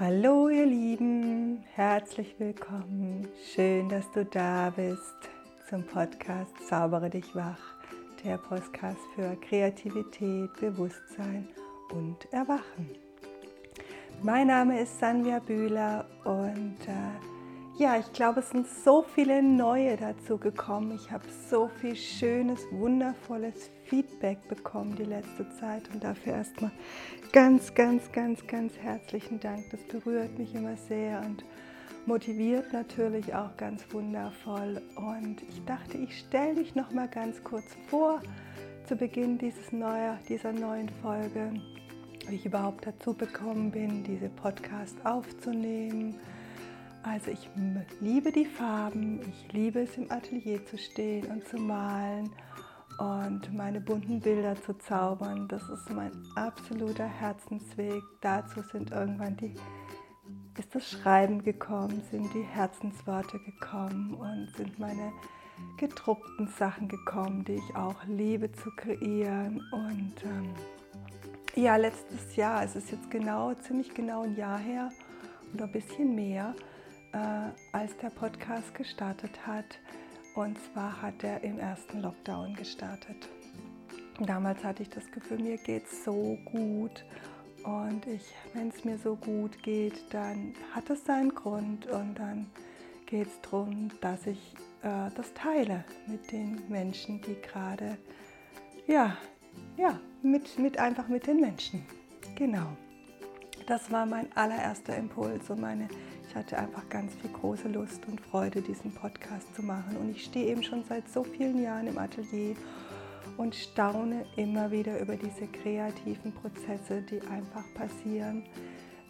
Hallo ihr Lieben, herzlich willkommen. Schön, dass du da bist zum Podcast Zaubere dich wach, der Podcast für Kreativität, Bewusstsein und Erwachen. Mein Name ist Sanja Bühler und äh, ja, ich glaube, es sind so viele neue dazu gekommen. Ich habe so viel schönes, wundervolles Feedback bekommen die letzte Zeit und dafür erstmal ganz, ganz, ganz, ganz herzlichen Dank. Das berührt mich immer sehr und motiviert natürlich auch ganz wundervoll. Und ich dachte, ich stelle dich noch mal ganz kurz vor zu Beginn dieses neue, dieser neuen Folge, wie ich überhaupt dazu bekommen bin, diese Podcast aufzunehmen. Also ich liebe die Farben, ich liebe es im Atelier zu stehen und zu malen und meine bunten Bilder zu zaubern. Das ist mein absoluter Herzensweg. Dazu sind irgendwann die, ist das Schreiben gekommen, sind die Herzensworte gekommen und sind meine gedruckten Sachen gekommen, die ich auch liebe zu kreieren. Und ähm, ja, letztes Jahr, es ist jetzt genau, ziemlich genau ein Jahr her oder ein bisschen mehr, äh, als der Podcast gestartet hat, und zwar hat er im ersten Lockdown gestartet. Damals hatte ich das Gefühl, mir geht es so gut. Und wenn es mir so gut geht, dann hat es seinen Grund und dann geht es darum, dass ich äh, das teile mit den Menschen, die gerade, ja, ja, mit, mit einfach mit den Menschen. Genau. Das war mein allererster Impuls und meine ich hatte einfach ganz viel große Lust und Freude, diesen Podcast zu machen. Und ich stehe eben schon seit so vielen Jahren im Atelier und staune immer wieder über diese kreativen Prozesse, die einfach passieren,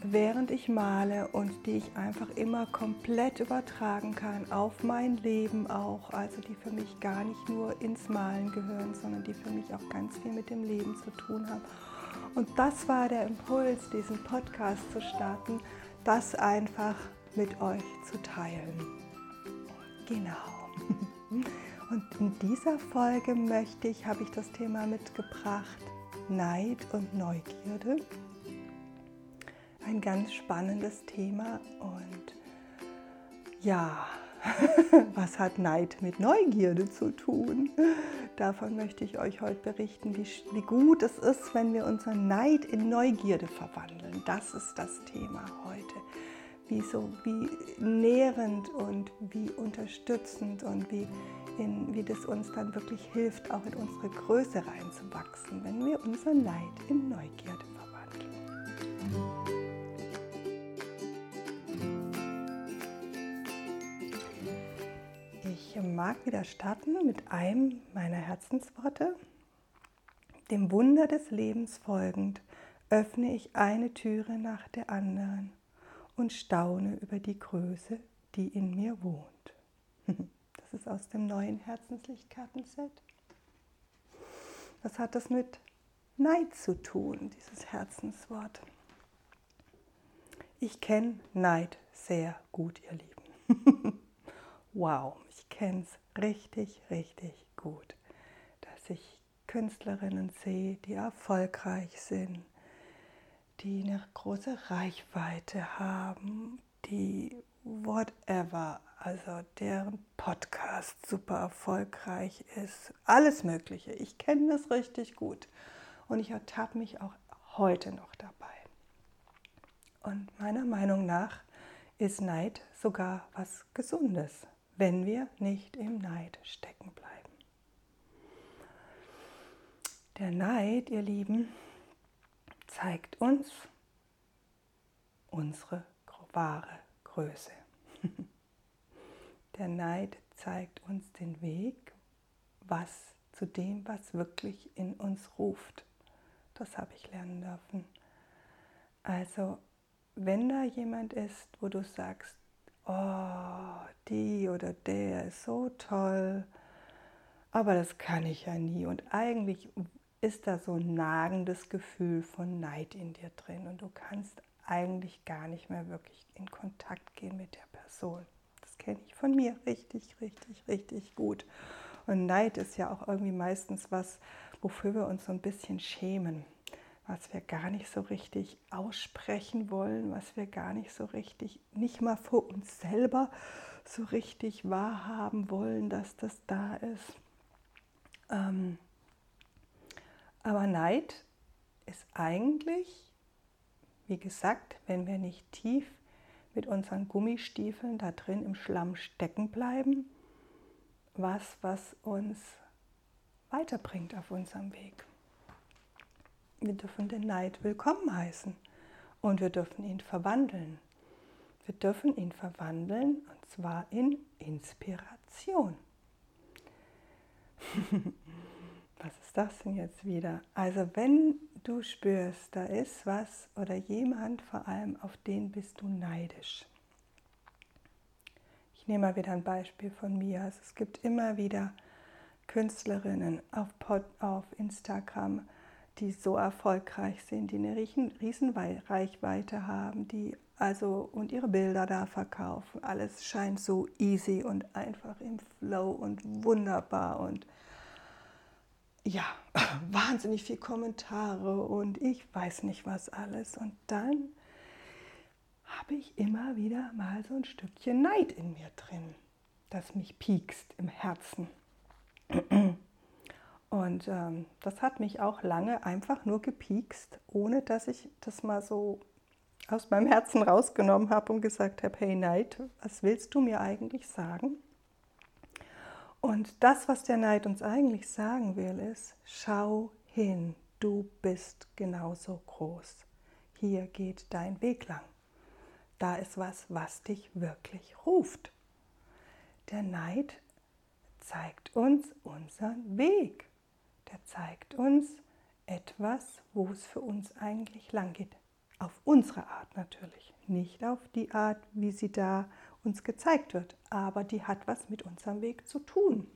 während ich male und die ich einfach immer komplett übertragen kann auf mein Leben auch. Also die für mich gar nicht nur ins Malen gehören, sondern die für mich auch ganz viel mit dem Leben zu tun haben. Und das war der Impuls, diesen Podcast zu starten das einfach mit euch zu teilen. Genau. Und in dieser Folge möchte ich, habe ich das Thema mitgebracht, Neid und Neugierde. Ein ganz spannendes Thema und ja, was hat Neid mit Neugierde zu tun? Davon möchte ich euch heute berichten, wie, wie gut es ist, wenn wir unseren Neid in Neugierde verwandeln. Das ist das Thema heute. Wie, so, wie nährend und wie unterstützend und wie, in, wie das uns dann wirklich hilft, auch in unsere Größe reinzuwachsen, wenn wir unseren Neid in Neugierde verwandeln. Ich mag wieder starten mit einem meiner Herzensworte. Dem Wunder des Lebens folgend öffne ich eine Türe nach der anderen und staune über die Größe, die in mir wohnt. Das ist aus dem neuen Herzenslichtkartenset. Was hat das mit Neid zu tun, dieses Herzenswort? Ich kenne Neid sehr gut, ihr Lieben. wow, ich kenne es richtig, richtig gut, dass ich Künstlerinnen sehe, die erfolgreich sind, die eine große Reichweite haben, die whatever, also deren Podcast super erfolgreich ist, alles Mögliche. Ich kenne das richtig gut und ich ertappe mich auch heute noch dabei. Und meiner Meinung nach ist Neid sogar was Gesundes wenn wir nicht im Neid stecken bleiben. Der Neid, ihr Lieben, zeigt uns unsere wahre Größe. Der Neid zeigt uns den Weg, was zu dem, was wirklich in uns ruft. Das habe ich lernen dürfen. Also, wenn da jemand ist, wo du sagst, oh, die oder der ist so toll, aber das kann ich ja nie. Und eigentlich ist da so ein nagendes Gefühl von Neid in dir drin und du kannst eigentlich gar nicht mehr wirklich in Kontakt gehen mit der Person. Das kenne ich von mir richtig, richtig, richtig gut. Und Neid ist ja auch irgendwie meistens was, wofür wir uns so ein bisschen schämen was wir gar nicht so richtig aussprechen wollen, was wir gar nicht so richtig, nicht mal vor uns selber so richtig wahrhaben wollen, dass das da ist. Ähm, aber Neid ist eigentlich, wie gesagt, wenn wir nicht tief mit unseren Gummistiefeln da drin im Schlamm stecken bleiben, was, was uns weiterbringt auf unserem Weg. Wir dürfen den Neid willkommen heißen und wir dürfen ihn verwandeln. Wir dürfen ihn verwandeln und zwar in Inspiration. ist das denn jetzt wieder? Also wenn du spürst, da ist was oder jemand vor allem, auf den bist du neidisch. Ich nehme mal wieder ein Beispiel von mir. Also es gibt immer wieder Künstlerinnen auf, Pod, auf Instagram, die so erfolgreich sind, die eine riesen Reichweite haben, die also und ihre Bilder da verkaufen. Alles scheint so easy und einfach im Flow und wunderbar und ja, wahnsinnig viel Kommentare und ich weiß nicht was alles. Und dann habe ich immer wieder mal so ein Stückchen Neid in mir drin, das mich piekst im Herzen. Und ähm, das hat mich auch lange einfach nur gepiekst, ohne dass ich das mal so aus meinem Herzen rausgenommen habe und gesagt habe, hey Neid, was willst du mir eigentlich sagen? Und das, was der Neid uns eigentlich sagen will, ist, schau hin, du bist genauso groß. Hier geht dein Weg lang. Da ist was, was dich wirklich ruft. Der Neid zeigt uns unseren Weg der zeigt uns etwas, wo es für uns eigentlich lang geht. Auf unsere Art natürlich, nicht auf die Art, wie sie da uns gezeigt wird, aber die hat was mit unserem Weg zu tun.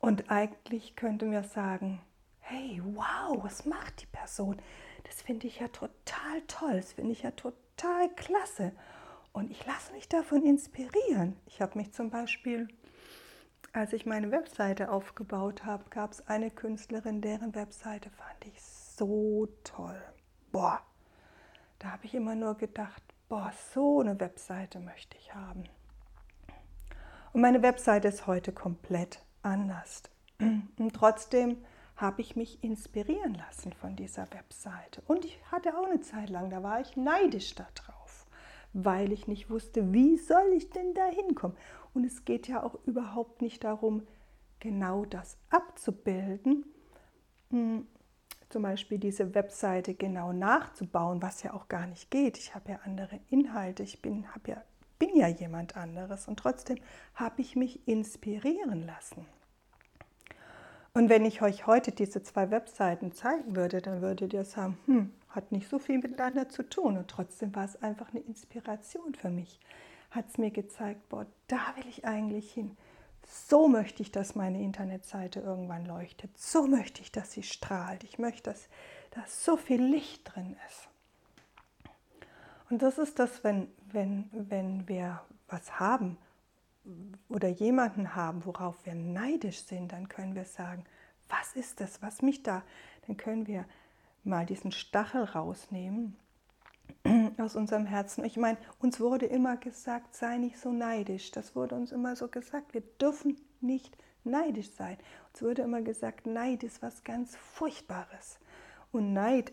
Und eigentlich könnten wir sagen, hey, wow, was macht die Person? Das finde ich ja total toll, das finde ich ja total klasse. Und ich lasse mich davon inspirieren. Ich habe mich zum Beispiel als ich meine Webseite aufgebaut habe, gab es eine Künstlerin, deren Webseite fand ich so toll. Boah, da habe ich immer nur gedacht, boah, so eine Webseite möchte ich haben. Und meine Webseite ist heute komplett anders. Und trotzdem habe ich mich inspirieren lassen von dieser Webseite. Und ich hatte auch eine Zeit lang, da war ich neidisch darauf, weil ich nicht wusste, wie soll ich denn da hinkommen. Und es geht ja auch überhaupt nicht darum, genau das abzubilden, hm, zum Beispiel diese Webseite genau nachzubauen, was ja auch gar nicht geht. Ich habe ja andere Inhalte, ich bin, ja, bin ja jemand anderes und trotzdem habe ich mich inspirieren lassen. Und wenn ich euch heute diese zwei Webseiten zeigen würde, dann würdet ihr sagen, hm, hat nicht so viel miteinander zu tun. Und trotzdem war es einfach eine Inspiration für mich hat es mir gezeigt, boah, da will ich eigentlich hin. So möchte ich, dass meine Internetseite irgendwann leuchtet. So möchte ich, dass sie strahlt. Ich möchte, dass da so viel Licht drin ist. Und das ist das, wenn, wenn, wenn wir was haben oder jemanden haben, worauf wir neidisch sind, dann können wir sagen, was ist das, was mich da, dann können wir mal diesen Stachel rausnehmen aus unserem Herzen. Ich meine, uns wurde immer gesagt, sei nicht so neidisch. Das wurde uns immer so gesagt. Wir dürfen nicht neidisch sein. Uns wurde immer gesagt, Neid ist was ganz Furchtbares. Und Neid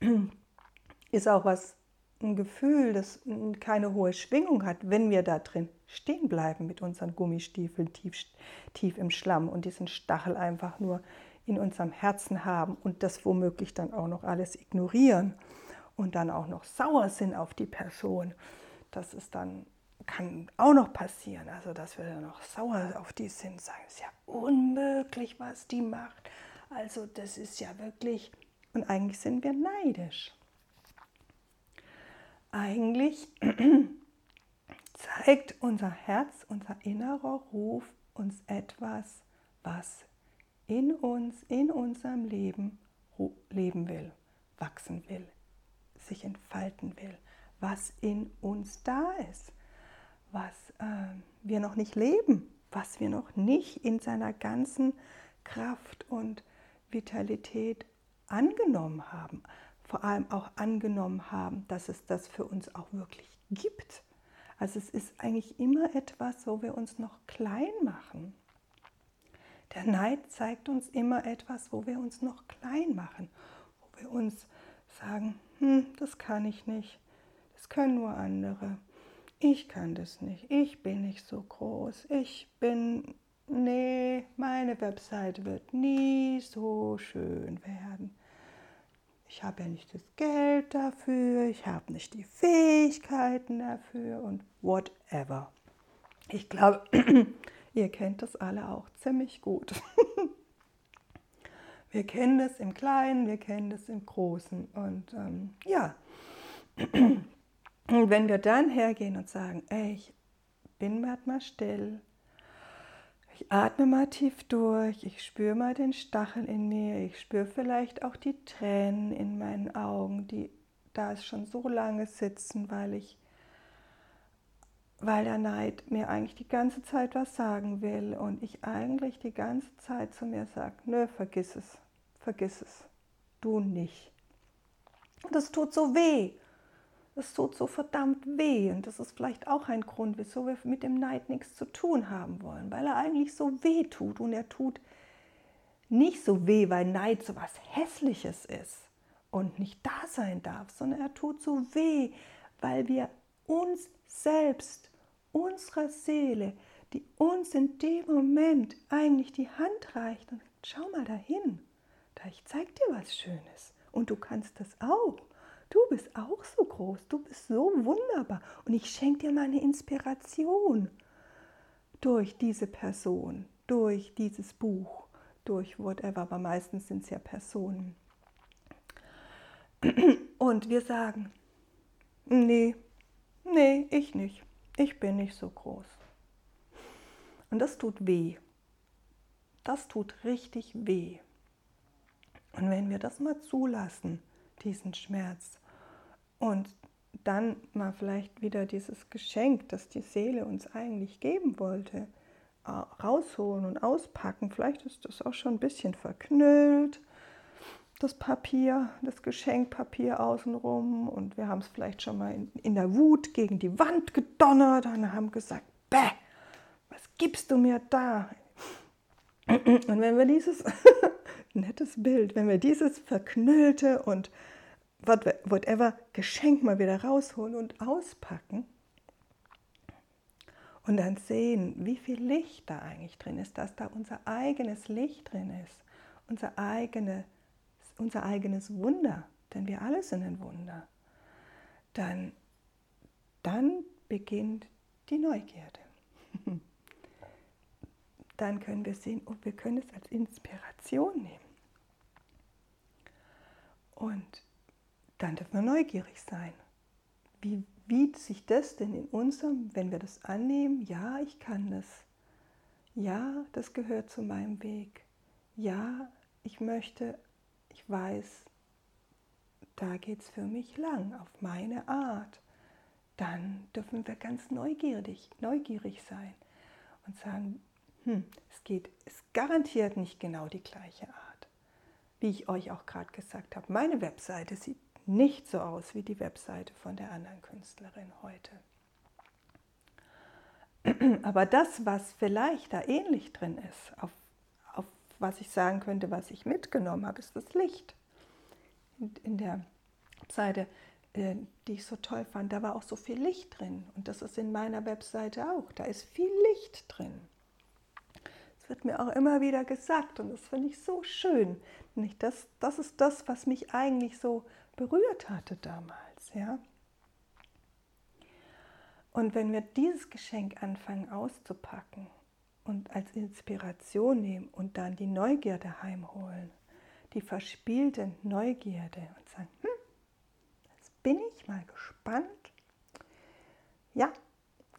ist auch was, ein Gefühl, das keine hohe Schwingung hat, wenn wir da drin stehen bleiben mit unseren Gummistiefeln tief, tief im Schlamm und diesen Stachel einfach nur in unserem Herzen haben und das womöglich dann auch noch alles ignorieren und dann auch noch sauer sind auf die Person, das ist dann, kann auch noch passieren. Also, dass wir dann noch sauer auf die sind, sagen, es ist ja unmöglich, was die macht. Also, das ist ja wirklich, und eigentlich sind wir neidisch. Eigentlich zeigt unser Herz, unser innerer Ruf uns etwas, was in uns, in unserem Leben leben will, wachsen will, sich entfalten will, was in uns da ist, was äh, wir noch nicht leben, was wir noch nicht in seiner ganzen Kraft und Vitalität angenommen haben, vor allem auch angenommen haben, dass es das für uns auch wirklich gibt. Also es ist eigentlich immer etwas, wo wir uns noch klein machen. Der Neid zeigt uns immer etwas, wo wir uns noch klein machen, wo wir uns sagen, hm, das kann ich nicht, das können nur andere. Ich kann das nicht, ich bin nicht so groß, ich bin, nee, meine Website wird nie so schön werden. Ich habe ja nicht das Geld dafür, ich habe nicht die Fähigkeiten dafür und whatever. Ich glaube, ihr kennt das alle auch ziemlich gut. Wir kennen das im Kleinen, wir kennen das im Großen. Und ähm, ja, und wenn wir dann hergehen und sagen, ey, ich bin mal still, ich atme mal tief durch, ich spüre mal den Stachel in mir, ich spüre vielleicht auch die Tränen in meinen Augen, die da schon so lange sitzen, weil ich weil der Neid mir eigentlich die ganze Zeit was sagen will und ich eigentlich die ganze Zeit zu mir sage, nö, vergiss es, vergiss es, du nicht. Und das tut so weh, das tut so verdammt weh und das ist vielleicht auch ein Grund, wieso wir mit dem Neid nichts zu tun haben wollen, weil er eigentlich so weh tut und er tut nicht so weh, weil Neid so was Hässliches ist und nicht da sein darf, sondern er tut so weh, weil wir uns selbst unserer Seele, die uns in dem Moment eigentlich die Hand reicht und schau mal dahin, da ich zeig dir was Schönes und du kannst das auch. Du bist auch so groß, du bist so wunderbar und ich schenke dir meine Inspiration durch diese Person, durch dieses Buch, durch whatever, aber meistens sind es ja Personen. Und wir sagen, nee, nee, ich nicht ich bin nicht so groß. Und das tut weh. Das tut richtig weh. Und wenn wir das mal zulassen, diesen Schmerz, und dann mal vielleicht wieder dieses Geschenk, das die Seele uns eigentlich geben wollte, rausholen und auspacken, vielleicht ist das auch schon ein bisschen verknüllt, das Papier, das Geschenkpapier außenrum und wir haben es vielleicht schon mal in, in, der Wut gegen die Wand gedonnert und haben gesagt, bäh, was gibst du mir da? Und wenn wir dieses, nettes Bild, wenn wir dieses verknüllte und whatever Geschenk mal wieder rausholen und auspacken und dann sehen, wie viel Licht da eigentlich drin ist, dass da unser eigenes Licht drin ist, unser eigenes unser eigenes Wunder, denn wir alle sind ein Wunder, dann, dann beginnt die Neugierde. Dann können wir sehen, und wir können es als Inspiration nehmen. Und dann dürfen wir neugierig sein. Wie, wie sich das denn in unserem, wenn wir das annehmen, ja, ich kann das. Ja, das gehört zu meinem Weg. Ja, ich möchte ich weiß, da geht es für mich lang, auf meine Art, dann dürfen wir ganz neugierig, neugierig sein und sagen, hm, es geht, es garantiert nicht genau die gleiche Art. Wie ich euch auch gerade gesagt habe, meine Webseite sieht nicht so aus wie die Webseite von der anderen Künstlerin heute. Aber das, was vielleicht da ähnlich drin ist, auf was ich sagen könnte, was ich mitgenommen habe, ist das Licht. In der Seite, äh, die ich so toll fand, da war auch so viel Licht drin. Und das ist in meiner Webseite auch. Da ist viel Licht drin. Das wird mir auch immer wieder gesagt und das finde ich so schön. Das, das ist das, was mich eigentlich so berührt hatte damals. Ja? Und wenn wir dieses Geschenk anfangen auszupacken und als Inspiration nehmen und dann die Neugierde heimholen, die verspielte Neugierde und sagen, hm, jetzt bin ich mal gespannt. Ja,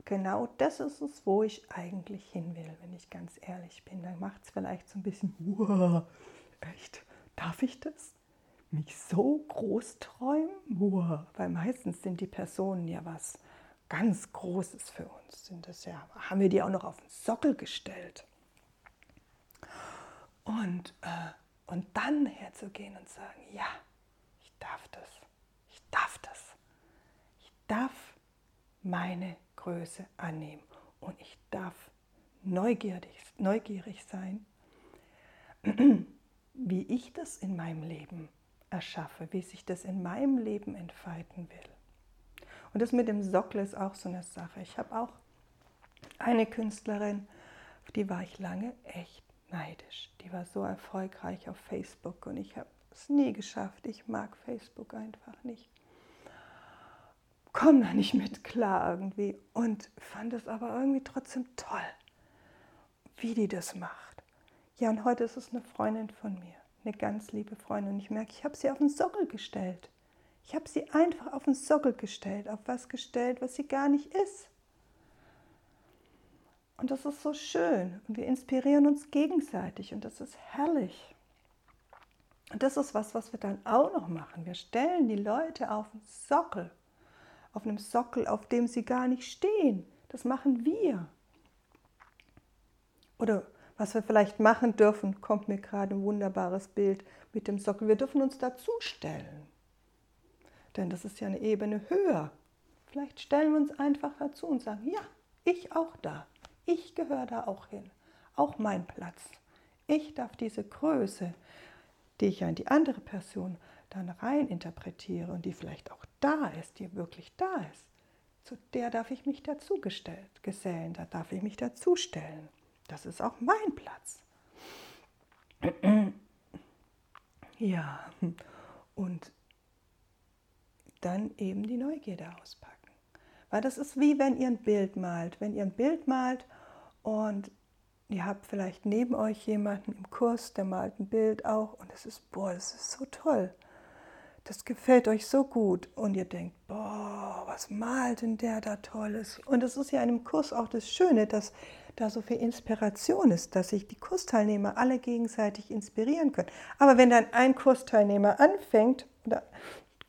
genau das ist es, wo ich eigentlich hin will, wenn ich ganz ehrlich bin. Dann macht es vielleicht so ein bisschen, wow, echt, darf ich das? Mich so groß träumen? Wow, weil meistens sind die Personen ja was ganz Großes für uns. Sind das ja, haben wir die auch noch auf den Sockel gestellt. Und, äh, Und dann herzugehen und sagen, ja, ich darf das, ich darf das, ich darf meine Größe annehmen und ich darf neugierig, neugierig sein, wie ich das in meinem Leben erschaffe, wie sich das in meinem Leben entfalten will. Und das mit dem Sockel ist auch so eine Sache. Ich habe auch eine Künstlerin, auf die war ich lange echt neidisch. Die war so erfolgreich auf Facebook und ich habe es nie geschafft. Ich mag Facebook einfach nicht. Komme da nicht mit klar irgendwie und fand es aber irgendwie trotzdem toll, wie die das macht. Ja, und heute ist es eine Freundin von mir, eine ganz liebe Freundin. Und ich merke, ich habe sie auf den Sockel gestellt. Ich habe sie einfach auf den Sockel gestellt, auf was gestellt, was sie gar nicht ist. Und das ist so schön. Und wir inspirieren uns gegenseitig und das ist herrlich. Und das ist was, was wir dann auch noch machen. Wir stellen die Leute auf den Sockel. Auf einem Sockel, auf dem sie gar nicht stehen. Das machen wir. Oder was wir vielleicht machen dürfen, kommt mir gerade ein wunderbares Bild mit dem Sockel. Wir dürfen uns dazustellen. Denn das ist ja eine Ebene höher. Vielleicht stellen wir uns einfach dazu und sagen, ja, ich auch da. Ich gehöre da auch hin, auch mein Platz. Ich darf diese Größe, die ich ja in die andere Person dann rein interpretiere und die vielleicht auch da ist, die wirklich da ist, zu der darf ich mich dazu gesellen, da darf ich mich dazustellen. Das ist auch mein Platz. Ja, und dann eben die Neugierde auspacken. Weil das ist wie wenn ihr ein Bild malt. Wenn ihr ein Bild malt und ihr habt vielleicht neben euch jemanden im Kurs, der malt ein Bild auch und es ist, boah, das ist so toll. Das gefällt euch so gut und ihr denkt, boah, was malt denn der da Tolles? Und es ist ja in einem Kurs auch das Schöne, dass da so viel Inspiration ist, dass sich die Kursteilnehmer alle gegenseitig inspirieren können. Aber wenn dann ein Kursteilnehmer anfängt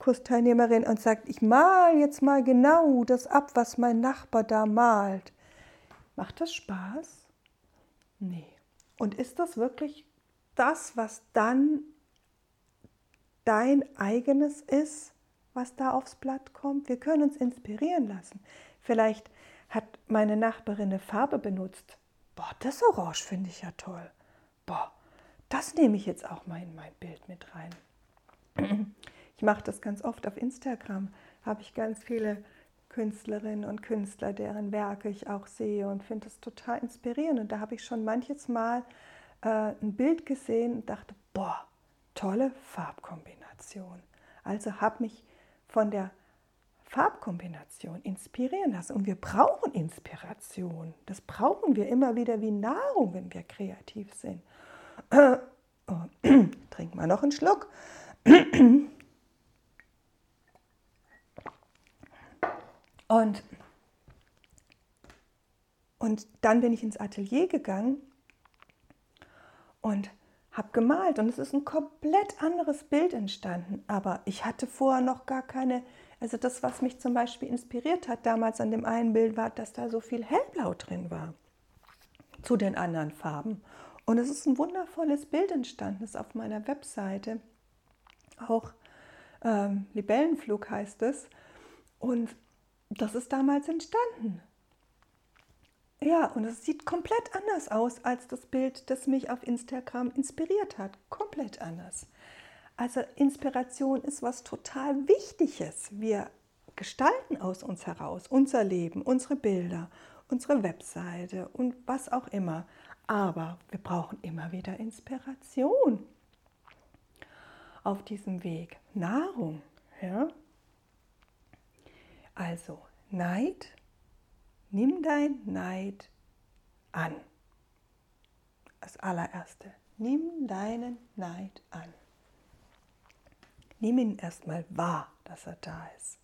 Kursteilnehmerin und sagt, ich mal jetzt mal genau das ab, was mein Nachbar da malt, Macht das Spaß? Nee. Und ist das wirklich das, was dann dein eigenes ist, was da aufs Blatt kommt? Wir können uns inspirieren lassen. Vielleicht hat meine Nachbarin eine Farbe benutzt. Boah, das Orange finde ich ja toll. Boah, das nehme ich jetzt auch mal in mein Bild mit rein. Ich mache das ganz oft auf Instagram. Habe ich ganz viele Künstlerinnen und Künstler, deren Werke ich auch sehe und finde es total inspirierend. Und da habe ich schon manches Mal äh, ein Bild gesehen und dachte, boah, tolle Farbkombination. Also habe mich von der Farbkombination inspirieren lassen. Und wir brauchen Inspiration. Das brauchen wir immer wieder wie Nahrung, wenn wir kreativ sind. Oh, trink mal noch einen Schluck. Und, und dann bin ich ins Atelier gegangen und habe gemalt und es ist ein komplett anderes Bild entstanden. Aber ich hatte vorher noch gar keine, also das, was mich zum Beispiel inspiriert hat damals an dem einen Bild, war, dass da so viel hellblau drin war zu den anderen Farben. Und es ist ein wundervolles Bild entstanden, ist auf meiner Webseite. Auch ähm, Libellenflug heißt es. Und das ist damals entstanden. Ja, und es sieht komplett anders aus als das Bild, das mich auf Instagram inspiriert hat. Komplett anders. Also Inspiration ist was total Wichtiges. Wir gestalten aus uns heraus unser Leben, unsere Bilder, unsere Webseite und was auch immer. Aber wir brauchen immer wieder Inspiration auf diesem Weg. Nahrung, ja, also Neid, nimm dein Neid an. Das allererste, nimm deinen Neid an. Nimm ihn erstmal wahr, dass er da ist.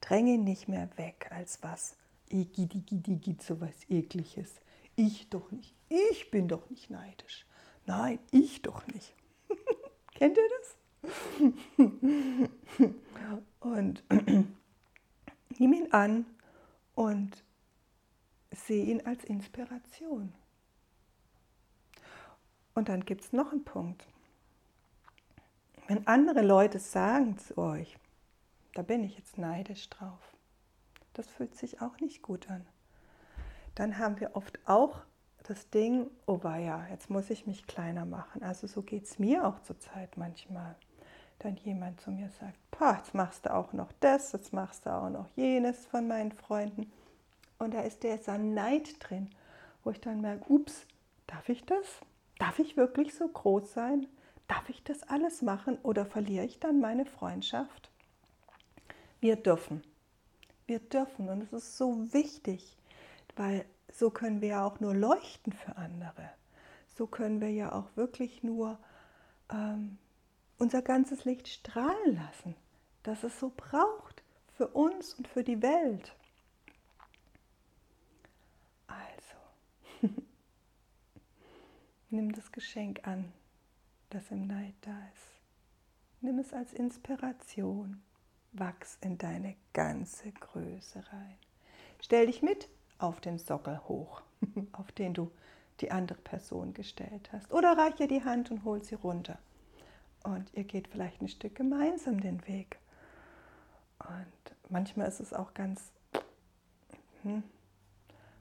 Dränge ihn nicht mehr weg als was. Igidi, so was ekliges. Ich doch nicht. Ich bin doch nicht neidisch. Nein, ich doch nicht. Kennt ihr das? Und Nimm ihn an und sehe ihn als Inspiration. Und dann gibt es noch einen Punkt. Wenn andere Leute sagen zu euch, da bin ich jetzt neidisch drauf, das fühlt sich auch nicht gut an. Dann haben wir oft auch das Ding, oh ja, jetzt muss ich mich kleiner machen. Also so geht es mir auch zurzeit manchmal. Dann jemand zu mir sagt, jetzt machst du auch noch das, jetzt machst du auch noch jenes von meinen Freunden. Und da ist dieser Neid drin, wo ich dann merke, ups, darf ich das? Darf ich wirklich so groß sein? Darf ich das alles machen oder verliere ich dann meine Freundschaft? Wir dürfen. Wir dürfen und es ist so wichtig, weil so können wir ja auch nur leuchten für andere. So können wir ja auch wirklich nur ähm, unser ganzes Licht strahlen lassen, das es so braucht für uns und für die Welt. Also, nimm das Geschenk an, das im Neid da ist. Nimm es als Inspiration. Wachs in deine ganze Größe rein. Stell dich mit auf den Sockel hoch, auf den du die andere Person gestellt hast. Oder reich ihr die Hand und hol sie runter. Und ihr geht vielleicht ein Stück gemeinsam den Weg. Und manchmal ist es auch ganz, hm,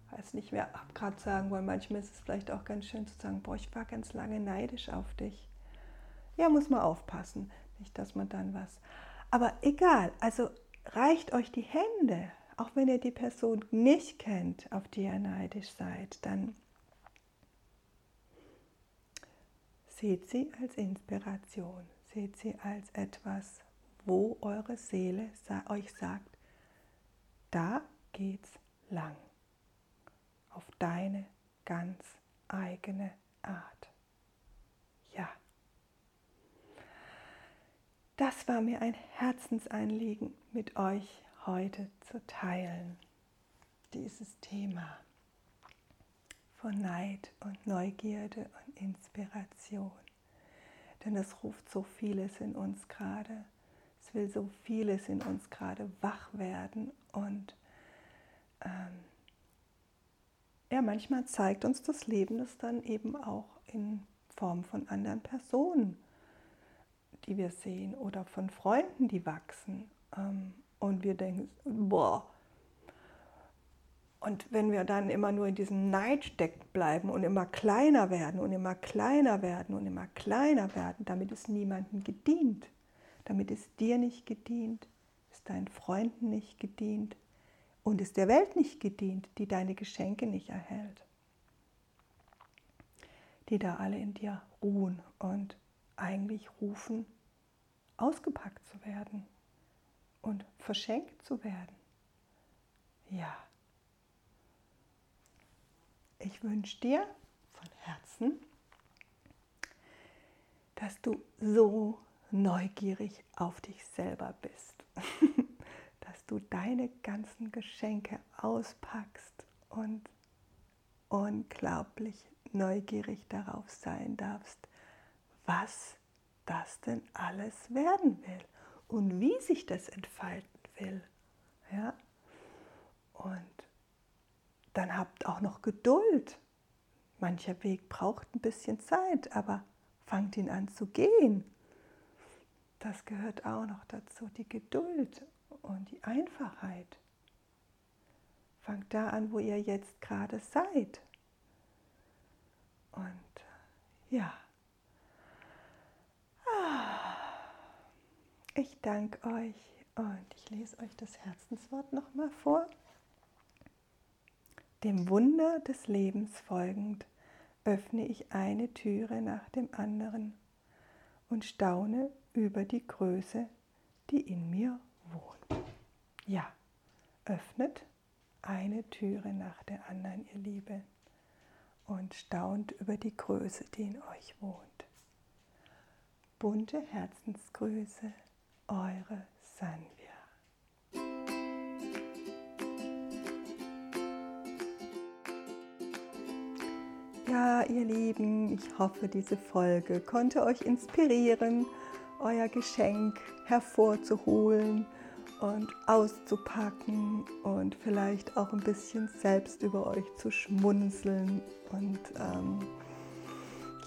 weiß nicht, wer gerade sagen wollen, manchmal ist es vielleicht auch ganz schön zu sagen, boah, ich war ganz lange neidisch auf dich. Ja, muss man aufpassen, nicht, dass man dann was. Aber egal, also reicht euch die Hände, auch wenn ihr die Person nicht kennt, auf die ihr neidisch seid, dann Seht sie als Inspiration, seht sie als etwas, wo eure Seele euch sagt, da geht's lang. Auf deine ganz eigene Art. Ja. Das war mir ein Herzensanliegen, mit euch heute zu teilen. Dieses Thema von Neid und Neugierde und Inspiration. Denn es ruft so vieles in uns gerade. Es will so vieles in uns gerade wach werden und ähm, ja, manchmal zeigt uns das Leben es dann eben auch in Form von anderen Personen, die wir sehen oder von Freunden, die wachsen. Ähm, und wir denken, boah, und wenn wir dann immer nur in diesem Neid stecken bleiben und immer kleiner werden und immer kleiner werden und immer kleiner werden, damit ist niemandem gedient. Damit ist dir nicht gedient, ist deinen Freunden nicht gedient und ist der Welt nicht gedient, die deine Geschenke nicht erhält. Die da alle in dir ruhen und eigentlich rufen, ausgepackt zu werden und verschenkt zu werden. Ja. Ich wünsche dir von Herzen, dass du so neugierig auf dich selber bist, dass du deine ganzen Geschenke auspackst und unglaublich neugierig darauf sein darfst, was das denn alles werden will und wie sich das entfalten will. Ja? Und dann habt auch noch Geduld. Mancher Weg braucht ein bisschen Zeit, aber fangt ihn an zu gehen. Das gehört auch noch dazu, die Geduld und die Einfachheit. Fangt da an, wo ihr jetzt gerade seid. Und ja, ah, ich danke euch und ich lese euch das Herzenswort nochmal vor. Dem Wunder des Lebens folgend öffne ich eine Türe nach dem anderen und staune über die Größe, die in mir wohnt. Ja, öffnet eine Türe nach der anderen, ihr Liebe, und staunt über die Größe, die in euch wohnt. Bunte Herzensgrüße, eure Sanvi. Ihr Lieben, ich hoffe, diese Folge konnte euch inspirieren, euer Geschenk hervorzuholen und auszupacken und vielleicht auch ein bisschen selbst über euch zu schmunzeln und ähm,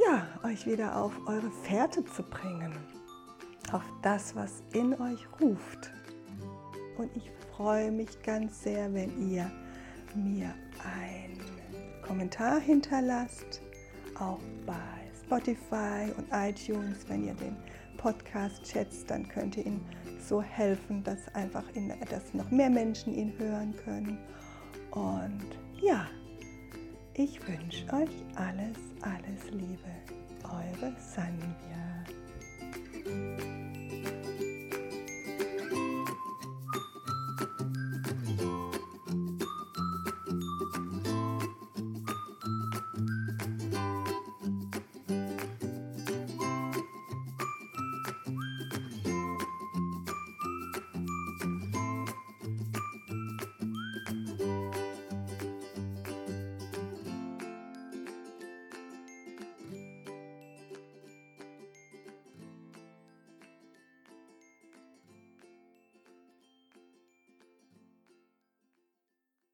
ja, euch wieder auf eure Fährte zu bringen. auf das, was in euch ruft. Und ich freue mich ganz sehr, wenn ihr mir einen Kommentar hinterlasst, auch bei Spotify und iTunes, wenn ihr den Podcast schätzt, dann könnt ihr ihn so helfen, dass einfach in, dass noch mehr Menschen ihn hören können. Und ja, ich wünsche euch alles, alles Liebe. Eure Sanja.